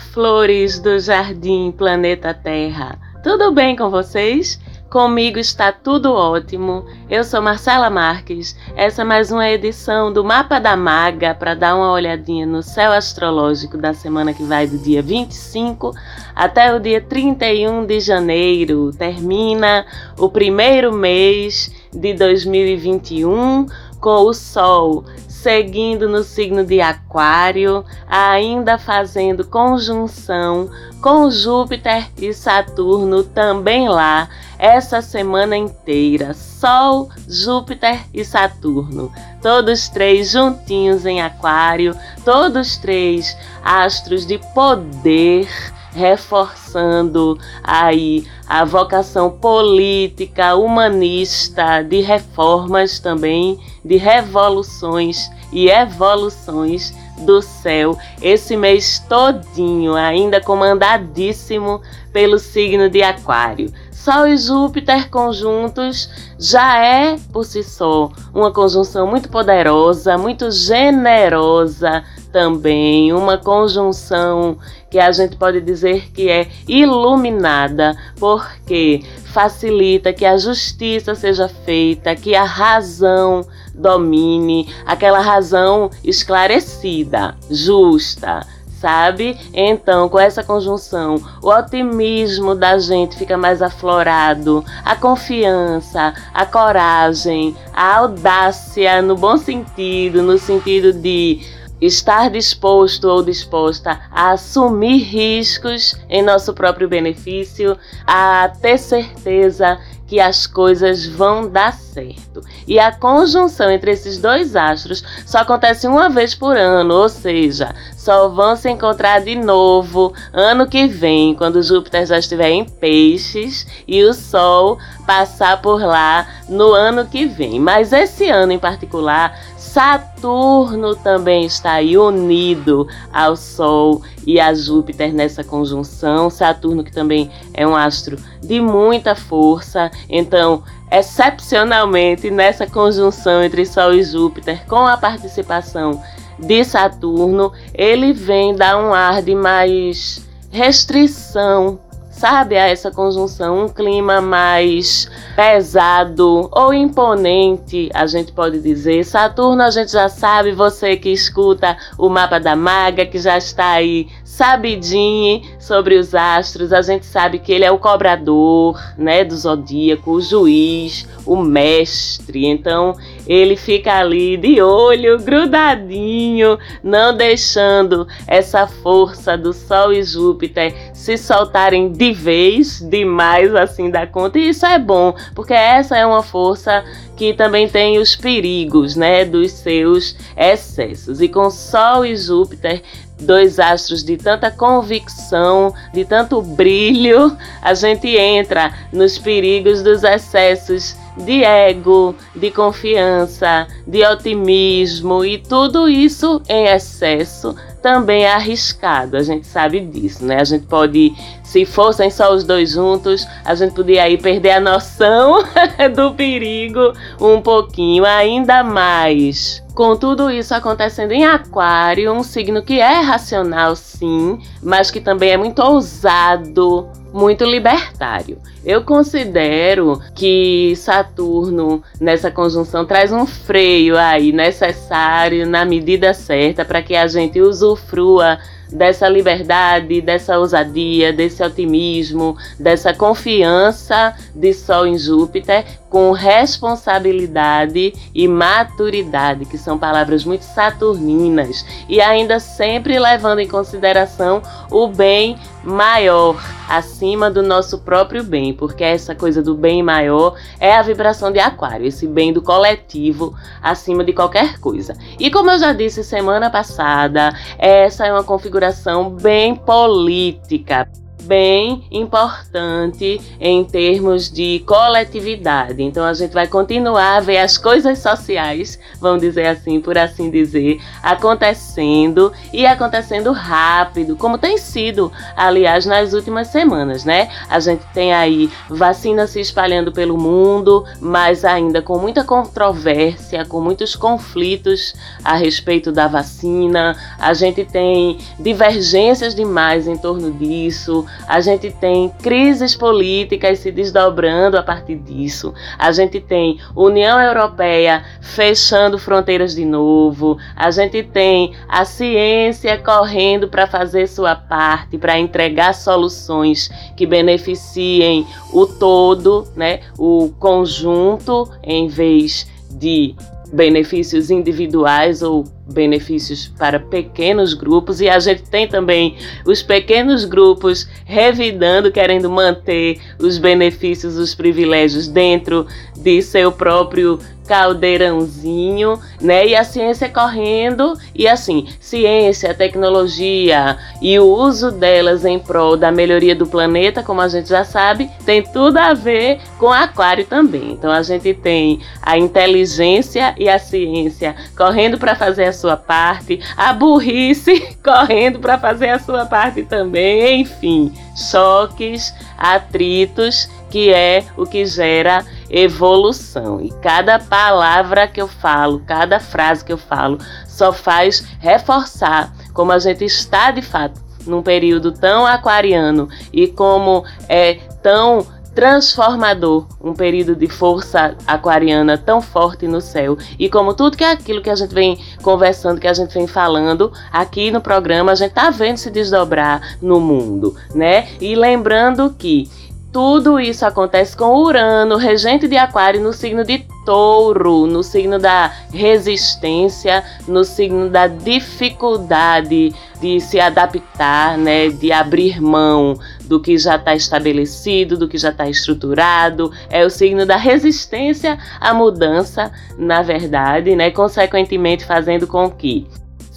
Flores do jardim Planeta Terra. Tudo bem com vocês? Comigo está tudo ótimo. Eu sou Marcela Marques. Essa é mais uma edição do Mapa da Maga para dar uma olhadinha no céu astrológico da semana que vai do dia 25 até o dia 31 de janeiro. Termina o primeiro mês de 2021 com o Sol seguindo no signo de Aquário, ainda fazendo conjunção com Júpiter e Saturno também lá essa semana inteira. Sol, Júpiter e Saturno, todos três juntinhos em Aquário, todos três astros de poder reforçando aí a vocação política, humanista, de reformas também, de revoluções e evoluções do céu esse mês todinho, ainda comandadíssimo pelo signo de Aquário. Sol e Júpiter conjuntos já é por si só uma conjunção muito poderosa, muito generosa também, uma conjunção que a gente pode dizer que é iluminada, porque facilita que a justiça seja feita, que a razão domine, aquela razão esclarecida, justa sabe? Então, com essa conjunção, o otimismo da gente fica mais aflorado, a confiança, a coragem, a audácia no bom sentido, no sentido de estar disposto ou disposta a assumir riscos em nosso próprio benefício, a ter certeza que as coisas vão dar certo. E a conjunção entre esses dois astros só acontece uma vez por ano, ou seja, só vão se encontrar de novo ano que vem, quando Júpiter já estiver em Peixes e o Sol passar por lá no ano que vem. Mas esse ano em particular, Saturno também está aí unido ao Sol e a Júpiter nessa conjunção. Saturno, que também é um astro de muita força, então, excepcionalmente nessa conjunção entre Sol e Júpiter, com a participação de Saturno, ele vem dar um ar de mais restrição sabe, a essa conjunção, um clima mais pesado ou imponente, a gente pode dizer. Saturno, a gente já sabe, você que escuta o mapa da maga, que já está aí sabidinho sobre os astros, a gente sabe que ele é o cobrador, né, do zodíaco, o juiz, o mestre. Então, ele fica ali de olho grudadinho, não deixando essa força do Sol e Júpiter se soltarem de vez, demais assim da conta. E isso é bom, porque essa é uma força que também tem os perigos, né, dos seus excessos. E com Sol e Júpiter dois astros de tanta convicção, de tanto brilho, a gente entra nos perigos dos excessos de ego, de confiança, de otimismo e tudo isso em excesso também é arriscado, a gente sabe disso, né? A gente pode, se fossem só os dois juntos, a gente podia aí perder a noção do perigo um pouquinho, ainda mais. Com tudo isso acontecendo em Aquário, um signo que é racional sim, mas que também é muito ousado, muito libertário. Eu considero que Saturno nessa conjunção traz um freio aí necessário na medida certa para que a gente usufrua dessa liberdade, dessa ousadia, desse otimismo, dessa confiança de Sol em Júpiter com responsabilidade e maturidade, que são palavras muito saturninas, e ainda sempre levando em consideração o bem maior acima do nosso próprio bem, porque essa coisa do bem maior é a vibração de Aquário, esse bem do coletivo acima de qualquer coisa. E como eu já disse semana passada, essa é uma configuração bem política bem importante em termos de coletividade. Então a gente vai continuar a ver as coisas sociais, vamos dizer assim, por assim dizer, acontecendo e acontecendo rápido, como tem sido, aliás, nas últimas semanas, né? A gente tem aí vacina se espalhando pelo mundo, mas ainda com muita controvérsia, com muitos conflitos a respeito da vacina. A gente tem divergências demais em torno disso a gente tem crises políticas se desdobrando a partir disso, a gente tem União Europeia fechando fronteiras de novo, a gente tem a ciência correndo para fazer sua parte, para entregar soluções que beneficiem o todo, né, o conjunto, em vez de benefícios individuais ou benefícios para pequenos grupos e a gente tem também os pequenos grupos revidando, querendo manter os benefícios, os privilégios dentro de seu próprio caldeirãozinho, né? E a ciência correndo e assim, ciência, tecnologia e o uso delas em prol da melhoria do planeta, como a gente já sabe, tem tudo a ver com aquário também. Então a gente tem a inteligência e a ciência correndo para fazer a sua parte, a burrice correndo para fazer a sua parte também, enfim, choques, atritos, que é o que gera evolução. E cada palavra que eu falo, cada frase que eu falo, só faz reforçar como a gente está de fato num período tão aquariano e como é tão transformador, um período de força aquariana tão forte no céu. E como tudo que é aquilo que a gente vem conversando, que a gente vem falando aqui no programa, a gente tá vendo se desdobrar no mundo, né? E lembrando que tudo isso acontece com Urano, regente de Aquário, no signo de Touro, no signo da resistência, no signo da dificuldade de se adaptar, né, de abrir mão do que já está estabelecido, do que já está estruturado. É o signo da resistência à mudança, na verdade, né, consequentemente fazendo com que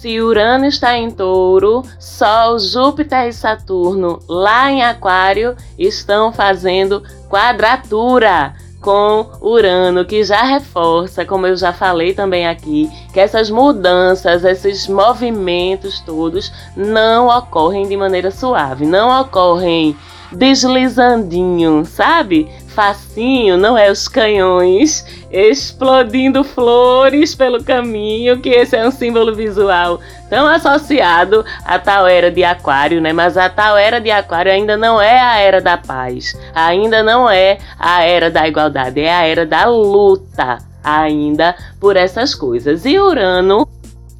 se Urano está em touro, Sol, Júpiter e Saturno lá em Aquário estão fazendo quadratura com Urano, que já reforça, como eu já falei também aqui, que essas mudanças, esses movimentos todos não ocorrem de maneira suave, não ocorrem deslizandinho, sabe? Facinho, não é os canhões explodindo flores pelo caminho, que esse é um símbolo visual tão associado à tal era de Aquário, né? Mas a tal era de Aquário ainda não é a era da paz, ainda não é a era da igualdade, é a era da luta ainda por essas coisas. E Urano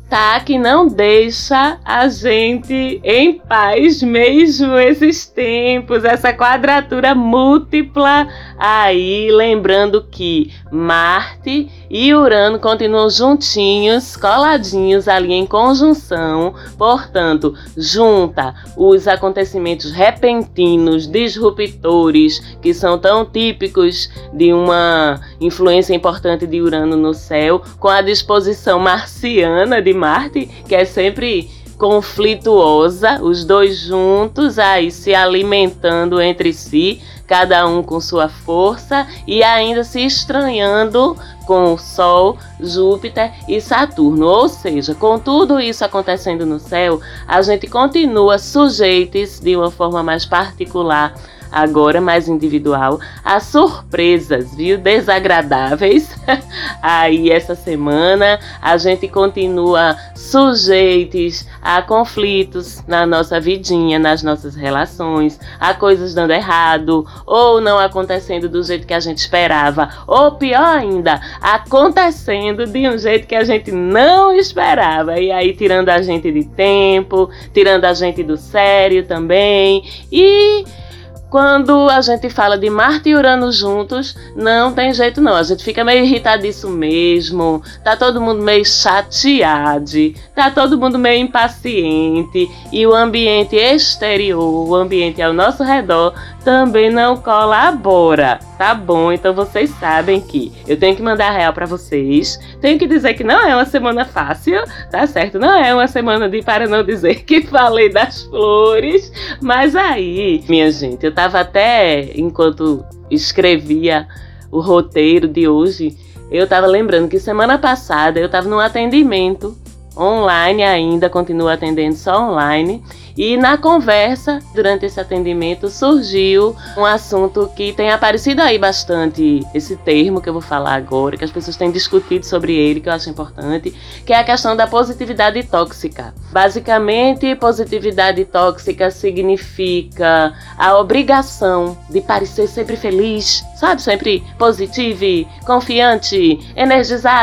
tá que não deixa a gente em paz mesmo esses tempos, essa quadratura múltipla aí, lembrando que Marte e Urano continuam juntinhos, coladinhos ali em conjunção, portanto, junta os acontecimentos repentinos, disruptores, que são tão típicos de uma influência importante de Urano no céu, com a disposição marciana de que é sempre conflituosa, os dois juntos aí se alimentando entre si, cada um com sua força e ainda se estranhando com o Sol, Júpiter e Saturno. Ou seja, com tudo isso acontecendo no céu, a gente continua sujeitos de uma forma mais particular agora mais individual, a surpresas, viu? Desagradáveis. Aí essa semana a gente continua sujeitos a conflitos na nossa vidinha, nas nossas relações, a coisas dando errado ou não acontecendo do jeito que a gente esperava, ou pior ainda, acontecendo de um jeito que a gente não esperava. E aí tirando a gente de tempo, tirando a gente do sério também. E quando a gente fala de Marte e Urano juntos, não tem jeito não. A gente fica meio irritadiço mesmo. Tá todo mundo meio chateado. Tá todo mundo meio impaciente. E o ambiente exterior, o ambiente ao nosso redor, também não colabora. Tá bom, então vocês sabem que eu tenho que mandar real para vocês. Tenho que dizer que não é uma semana fácil, tá certo? Não é uma semana de para não dizer que falei das flores. Mas aí, minha gente, eu tava até enquanto escrevia o roteiro de hoje, eu tava lembrando que semana passada eu tava num atendimento online ainda, continuo atendendo só online. E na conversa, durante esse atendimento, surgiu um assunto que tem aparecido aí bastante, esse termo que eu vou falar agora, que as pessoas têm discutido sobre ele, que eu acho importante, que é a questão da positividade tóxica. Basicamente, positividade tóxica significa a obrigação de parecer sempre feliz, sabe? Sempre positivo, confiante, energizado.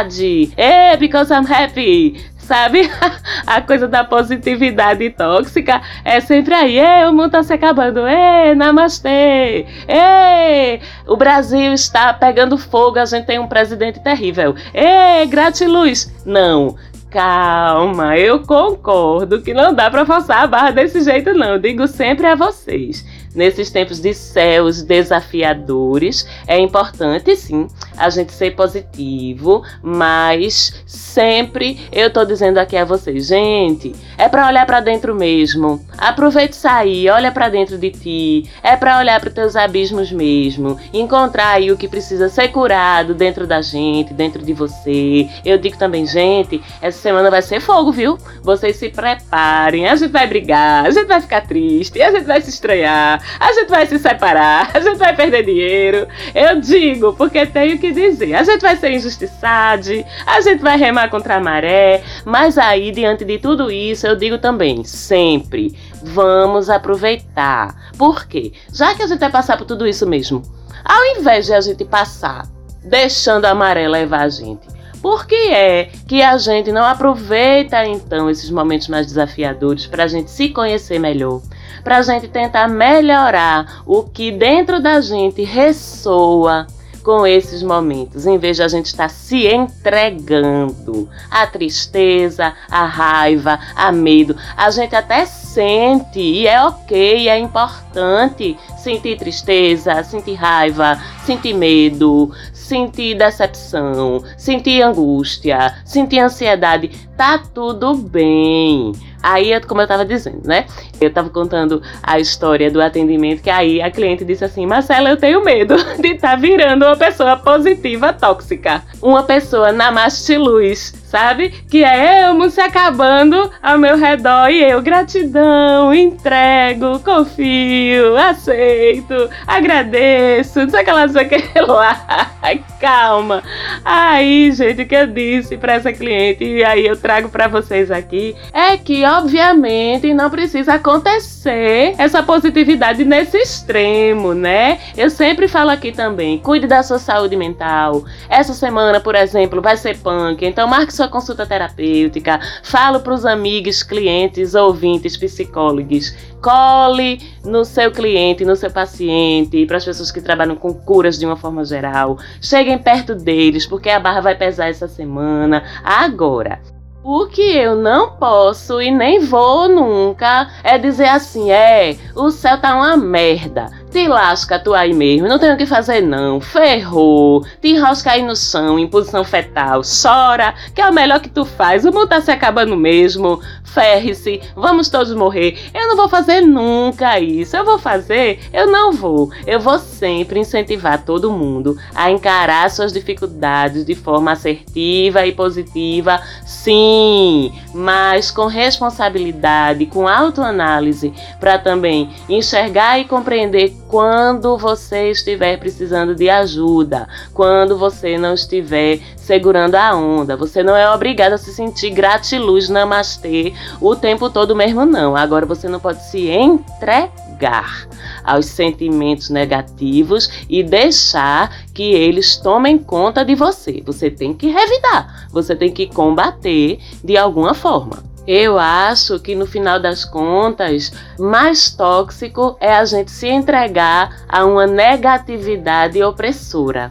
Hey, because I'm happy sabe? A coisa da positividade tóxica é sempre aí, o mundo tá se acabando, Ei, namastê, Ei, o Brasil está pegando fogo, a gente tem um presidente terrível, Ei, gratiluz. Não, calma, eu concordo que não dá para forçar a barra desse jeito não, digo sempre a vocês. Nesses tempos de céus desafiadores, é importante sim a gente ser positivo, mas sempre eu tô dizendo aqui a vocês, gente, é para olhar para dentro mesmo. Aproveite sair, olha para dentro de ti, é para olhar para teus abismos mesmo, encontrar aí o que precisa ser curado dentro da gente, dentro de você. Eu digo também, gente, essa semana vai ser fogo, viu? Vocês se preparem, a gente vai brigar, a gente vai ficar triste, a gente vai se estranhar, a gente vai se separar, a gente vai perder dinheiro. Eu digo, porque tenho dizer. A gente vai ser injustiçado, a gente vai remar contra a maré, mas aí, diante de tudo isso, eu digo também, sempre, vamos aproveitar. Por quê? Já que a gente vai passar por tudo isso mesmo, ao invés de a gente passar deixando a maré levar a gente, por que é que a gente não aproveita então esses momentos mais desafiadores para a gente se conhecer melhor, para a gente tentar melhorar o que dentro da gente ressoa com esses momentos, em vez de a gente estar se entregando à tristeza, à raiva, a medo. A gente até sente e é ok, é importante sentir tristeza, sentir raiva, sentir medo, sentir decepção, sentir angústia, sentir ansiedade. Tá tudo bem. Aí, como eu tava dizendo, né? Eu tava contando a história do atendimento, que aí a cliente disse assim: Marcela, eu tenho medo de estar tá virando uma pessoa positiva tóxica. Uma pessoa namaste luz, sabe? Que é eu se acabando ao meu redor e eu, gratidão, entrego, confio, aceito, agradeço, não sei o lá, sei que lá. Calma. Aí, gente, o que eu disse para essa cliente, e aí eu trago para vocês aqui, é que obviamente não precisa acontecer essa positividade nesse extremo, né? Eu sempre falo aqui também, cuide da sua saúde mental. Essa semana, por exemplo, vai ser punk, então marque sua consulta terapêutica. Falo para os amigos, clientes, ouvintes, psicólogos. Cole no seu cliente, no seu paciente, para as pessoas que trabalham com curas de uma forma geral. Cheguem perto deles, porque a barra vai pesar essa semana. Agora, o que eu não posso e nem vou nunca é dizer assim: é, o céu tá uma merda. Te lasca tu aí mesmo, não tem o que fazer não. Ferrou, te enrosca aí no chão, em posição fetal. Chora, que é o melhor que tu faz. O mundo tá se acabando mesmo. Ferre-se, vamos todos morrer. Eu não vou fazer nunca isso. Eu vou fazer? Eu não vou. Eu vou sempre incentivar todo mundo a encarar suas dificuldades de forma assertiva e positiva. Sim, mas com responsabilidade, com autoanálise, para também enxergar e compreender quando você estiver precisando de ajuda, quando você não estiver segurando a onda. Você não é obrigado a se sentir gratiluz namastê o tempo todo mesmo, não. Agora você não pode se entregar aos sentimentos negativos e deixar que eles tomem conta de você. Você tem que revidar, você tem que combater de alguma forma. Eu acho que no final das contas, mais tóxico é a gente se entregar a uma negatividade opressora.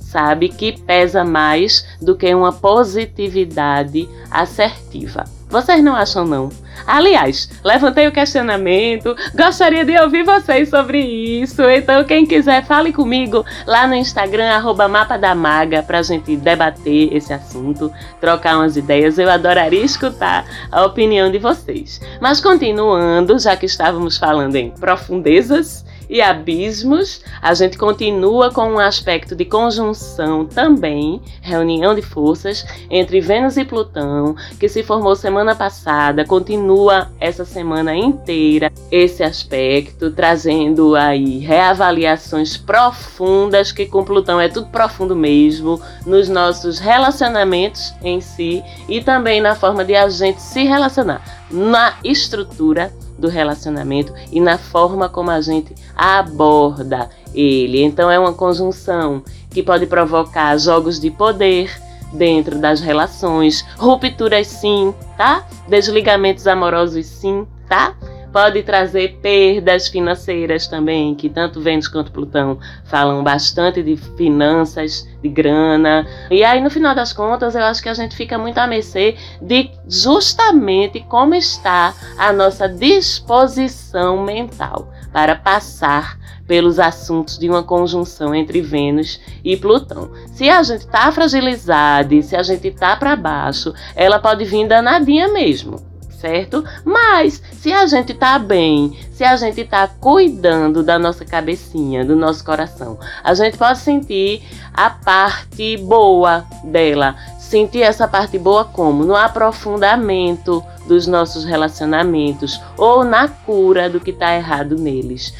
sabe que pesa mais do que uma positividade assertiva. Vocês não acham não? Aliás, levantei o questionamento, gostaria de ouvir vocês sobre isso. Então, quem quiser, fale comigo lá no Instagram, arroba Mapa da Maga, pra gente debater esse assunto, trocar umas ideias. Eu adoraria escutar a opinião de vocês. Mas continuando, já que estávamos falando em profundezas, e abismos, a gente continua com um aspecto de conjunção também, reunião de forças entre Vênus e Plutão, que se formou semana passada, continua essa semana inteira esse aspecto, trazendo aí reavaliações profundas, que com Plutão é tudo profundo mesmo, nos nossos relacionamentos em si e também na forma de a gente se relacionar, na estrutura do relacionamento e na forma como a gente aborda ele. Então é uma conjunção que pode provocar jogos de poder dentro das relações, rupturas sim, tá? Desligamentos amorosos sim, tá? Pode trazer perdas financeiras também, que tanto Vênus quanto Plutão falam bastante de finanças, de grana. E aí, no final das contas, eu acho que a gente fica muito à mercê de justamente como está a nossa disposição mental para passar pelos assuntos de uma conjunção entre Vênus e Plutão. Se a gente está fragilizado, se a gente está para baixo, ela pode vir danadinha mesmo certo? Mas se a gente tá bem, se a gente tá cuidando da nossa cabecinha, do nosso coração, a gente pode sentir a parte boa dela. Sentir essa parte boa como? No aprofundamento dos nossos relacionamentos ou na cura do que está errado neles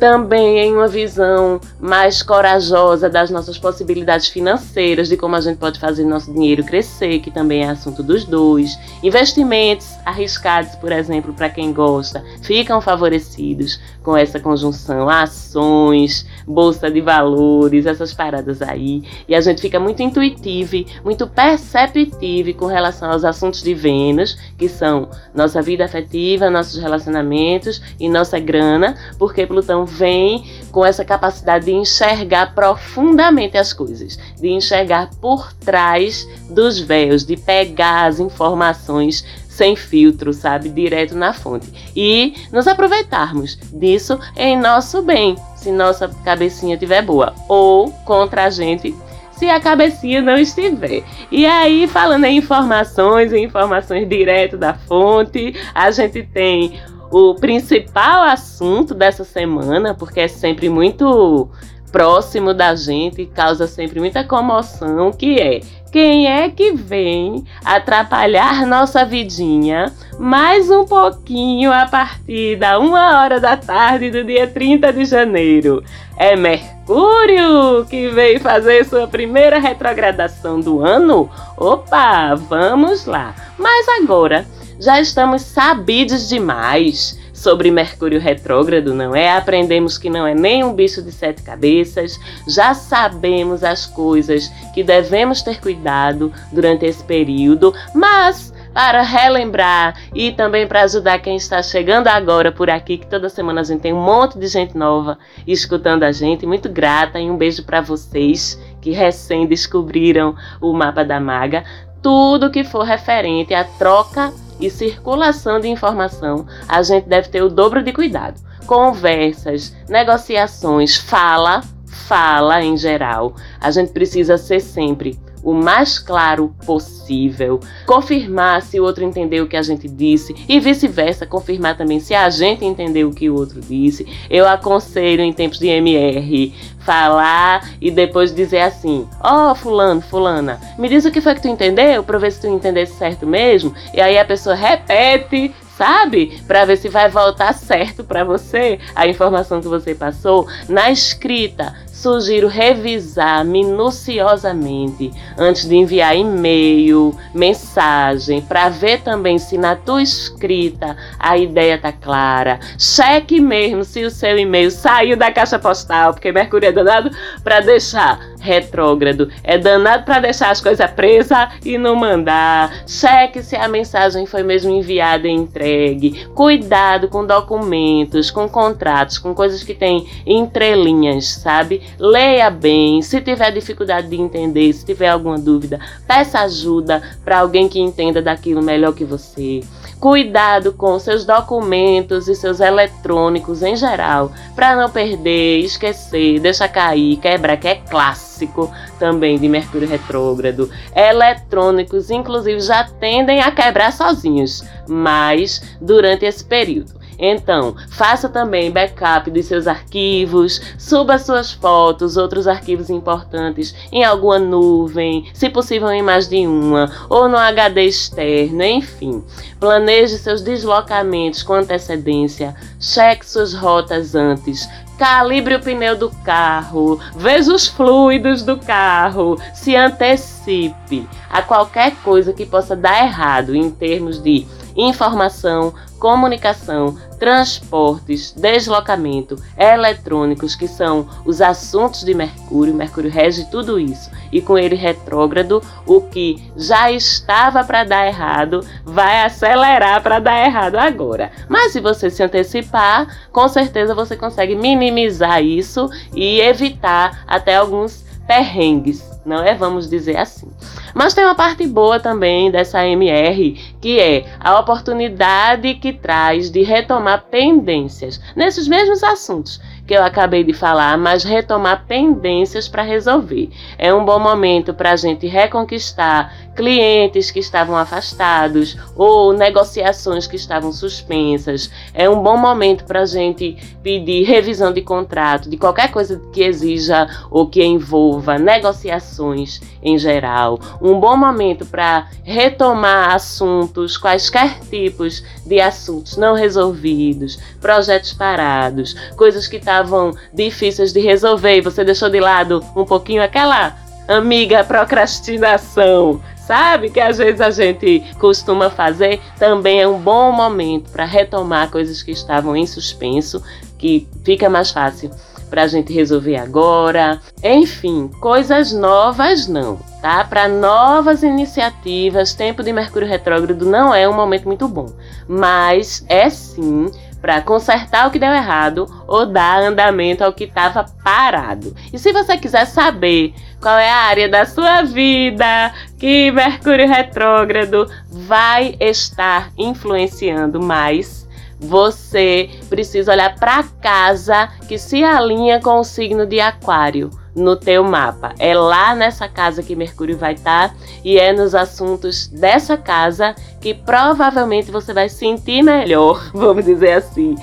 também em uma visão mais corajosa das nossas possibilidades financeiras, de como a gente pode fazer nosso dinheiro crescer, que também é assunto dos dois. Investimentos arriscados, por exemplo, para quem gosta, ficam favorecidos com essa conjunção, ações, bolsa de valores, essas paradas aí. E a gente fica muito intuitivo, muito perceptivo com relação aos assuntos de Vênus, que são nossa vida afetiva, nossos relacionamentos e nossa grana, porque Plutão vem com essa capacidade de enxergar profundamente as coisas, de enxergar por trás dos véus, de pegar as informações sem filtro, sabe, direto na fonte. E nos aproveitarmos disso em nosso bem, se nossa cabecinha estiver boa, ou contra a gente se a cabecinha não estiver. E aí, falando em informações, informações direto da fonte, a gente tem o principal assunto dessa semana, porque é sempre muito próximo da gente, causa sempre muita comoção, que é quem é que vem atrapalhar nossa vidinha mais um pouquinho a partir da uma hora da tarde do dia 30 de janeiro? É Mercúrio que veio fazer sua primeira retrogradação do ano? Opa, vamos lá! Mas agora já estamos sabidos demais sobre Mercúrio retrógrado, não é? Aprendemos que não é nem um bicho de sete cabeças, já sabemos as coisas que devemos ter cuidado durante esse período, mas para relembrar e também para ajudar quem está chegando agora por aqui, que toda semana a gente tem um monte de gente nova escutando a gente. Muito grata e um beijo para vocês que recém descobriram o mapa da maga. Tudo que for referente à troca e circulação de informação, a gente deve ter o dobro de cuidado. Conversas, negociações, fala, fala em geral. A gente precisa ser sempre o mais claro possível, confirmar se o outro entendeu o que a gente disse e vice-versa, confirmar também se a gente entendeu o que o outro disse. Eu aconselho em tempos de MR falar e depois dizer assim: Ó, oh, Fulano, Fulana, me diz o que foi que tu entendeu para ver se tu entendesse certo mesmo. E aí a pessoa repete sabe? Para ver se vai voltar certo para você a informação que você passou na escrita sugiro revisar minuciosamente antes de enviar e-mail, mensagem, para ver também se na tua escrita a ideia tá clara. Cheque mesmo se o seu e-mail saiu da caixa postal, porque Mercúrio é danado para deixar retrógrado, é danado para deixar as coisas presas e não mandar. Cheque se a mensagem foi mesmo enviada e entregue. Cuidado com documentos, com contratos, com coisas que têm entrelinhas, sabe? Leia bem. Se tiver dificuldade de entender, se tiver alguma dúvida, peça ajuda para alguém que entenda daquilo melhor que você. Cuidado com seus documentos e seus eletrônicos em geral, para não perder, esquecer, deixar cair, quebrar, que é clássico também de Mercúrio retrógrado. Eletrônicos, inclusive, já tendem a quebrar sozinhos, mas durante esse período. Então, faça também backup dos seus arquivos, suba suas fotos, outros arquivos importantes em alguma nuvem, se possível em mais de uma, ou no HD externo, enfim. Planeje seus deslocamentos com antecedência, cheque suas rotas antes, calibre o pneu do carro, veja os fluidos do carro, se antecipe a qualquer coisa que possa dar errado em termos de informação, comunicação, transportes, deslocamento, eletrônicos, que são os assuntos de Mercúrio. Mercúrio rege tudo isso. E com ele retrógrado, o que já estava para dar errado vai acelerar para dar errado agora. Mas se você se antecipar, com certeza você consegue minimizar isso e evitar até alguns perrengues, não é? Vamos dizer assim. Mas tem uma parte boa também dessa MR, que é a oportunidade que traz de retomar pendências nesses mesmos assuntos que eu acabei de falar, mas retomar pendências para resolver. É um bom momento para a gente reconquistar clientes que estavam afastados ou negociações que estavam suspensas. É um bom momento para a gente pedir revisão de contrato, de qualquer coisa que exija ou que envolva negociações em geral. Um bom momento para retomar assuntos, quaisquer tipos de assuntos não resolvidos, projetos parados, coisas que estavam estavam difíceis de resolver e você deixou de lado um pouquinho aquela amiga procrastinação, sabe? Que às vezes a gente costuma fazer, também é um bom momento para retomar coisas que estavam em suspenso, que fica mais fácil para a gente resolver agora. Enfim, coisas novas não, tá? Para novas iniciativas, tempo de Mercúrio retrógrado não é um momento muito bom, mas é sim para consertar o que deu errado ou dar andamento ao que estava parado. E se você quiser saber qual é a área da sua vida que Mercúrio retrógrado vai estar influenciando mais, você precisa olhar para casa que se alinha com o signo de Aquário no teu mapa. É lá nessa casa que Mercúrio vai estar tá, e é nos assuntos dessa casa que provavelmente você vai sentir melhor, vamos dizer assim,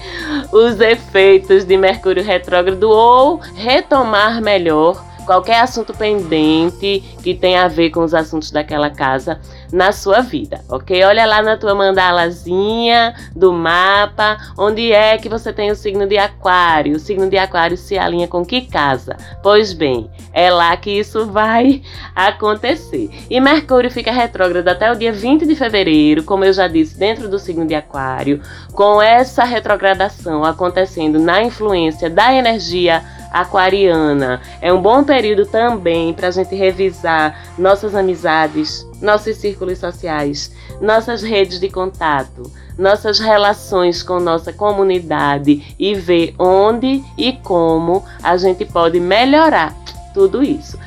os efeitos de Mercúrio retrógrado ou retomar melhor qualquer assunto pendente que tenha a ver com os assuntos daquela casa na sua vida, ok? Olha lá na tua mandalazinha do mapa, onde é que você tem o signo de Aquário. O signo de Aquário se alinha com que casa? Pois bem, é lá que isso vai acontecer. E Mercúrio fica retrógrado até o dia 20 de fevereiro, como eu já disse, dentro do signo de Aquário, com essa retrogradação acontecendo na influência da energia aquariana. É um bom período também para a gente revisar nossas amizades, nossos círculos sociais, nossas redes de contato, nossas relações com nossa comunidade e ver onde e como a gente pode melhorar tudo isso.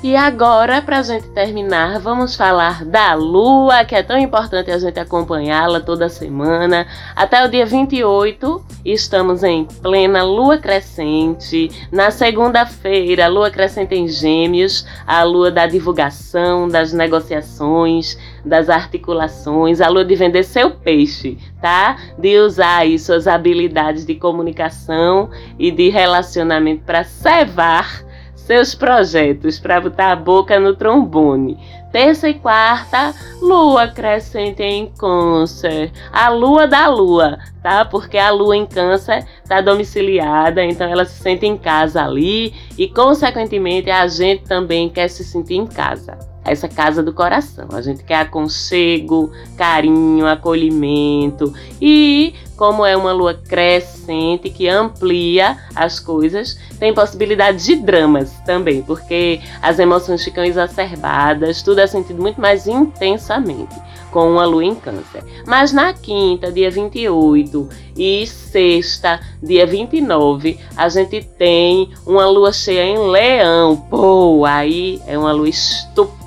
E agora, para a gente terminar, vamos falar da Lua, que é tão importante a gente acompanhá-la toda semana. Até o dia 28, estamos em plena Lua crescente. Na segunda-feira, Lua crescente em Gêmeos, a Lua da divulgação, das negociações, das articulações, a Lua de vender seu peixe, tá? De usar aí suas habilidades de comunicação e de relacionamento para cevar seus projetos para botar a boca no trombone. Terça e quarta, lua crescente em câncer. A lua da lua, tá? Porque a lua em câncer tá domiciliada, então ela se sente em casa ali e, consequentemente, a gente também quer se sentir em casa essa casa do coração. A gente quer aconchego, carinho, acolhimento e como é uma lua crescente que amplia as coisas, tem possibilidade de dramas também, porque as emoções ficam exacerbadas, tudo é sentido muito mais intensamente. com uma lua em Câncer. Mas na quinta, dia 28, e sexta, dia 29, a gente tem uma lua cheia em Leão. Pô, aí é uma lua estupenda,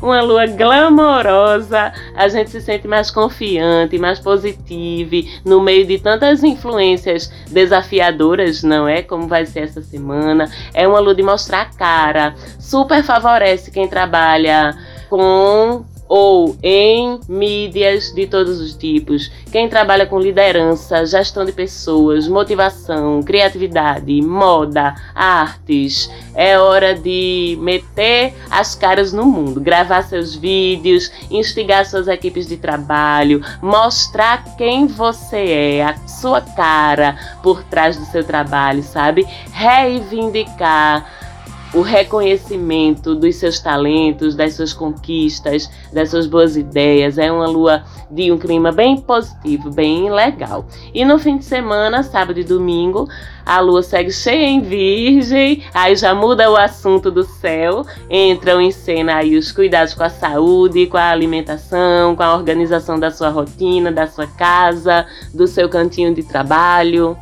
uma lua glamourosa. A gente se sente mais confiante, mais positivo no meio de tantas influências desafiadoras, não é? Como vai ser essa semana. É uma lua de mostrar cara. Super favorece quem trabalha com ou em mídias de todos os tipos. Quem trabalha com liderança, gestão de pessoas, motivação, criatividade, moda, artes, é hora de meter as caras no mundo, gravar seus vídeos, instigar suas equipes de trabalho, mostrar quem você é, a sua cara por trás do seu trabalho, sabe? Reivindicar o reconhecimento dos seus talentos, das suas conquistas, das suas boas ideias. É uma lua de um clima bem positivo, bem legal. E no fim de semana, sábado e domingo, a lua segue cheia em virgem, aí já muda o assunto do céu, entram em cena aí os cuidados com a saúde, com a alimentação, com a organização da sua rotina, da sua casa, do seu cantinho de trabalho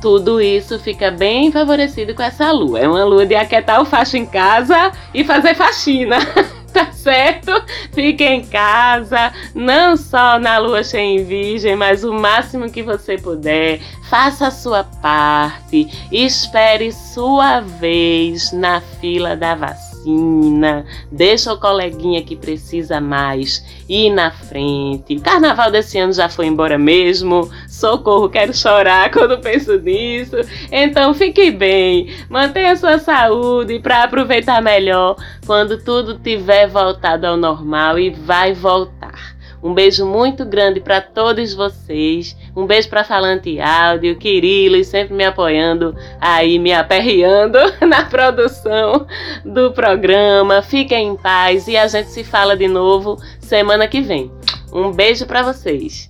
tudo isso fica bem favorecido com essa lua. É uma lua de aquietar o facho em casa e fazer faxina. tá certo? Fique em casa, não só na lua cheia em virgem, mas o máximo que você puder. Faça a sua parte, espere sua vez na fila da vacina vacina, deixa o coleguinha que precisa mais ir na frente. Carnaval desse ano já foi embora mesmo. Socorro, quero chorar quando penso nisso. Então fique bem, mantenha sua saúde para aproveitar melhor quando tudo tiver voltado ao normal e vai voltar. Um beijo muito grande para todos vocês. Um beijo para Falante Áudio, Quirilo, sempre me apoiando aí, me aperreando na produção do programa. Fiquem em paz e a gente se fala de novo semana que vem. Um beijo para vocês.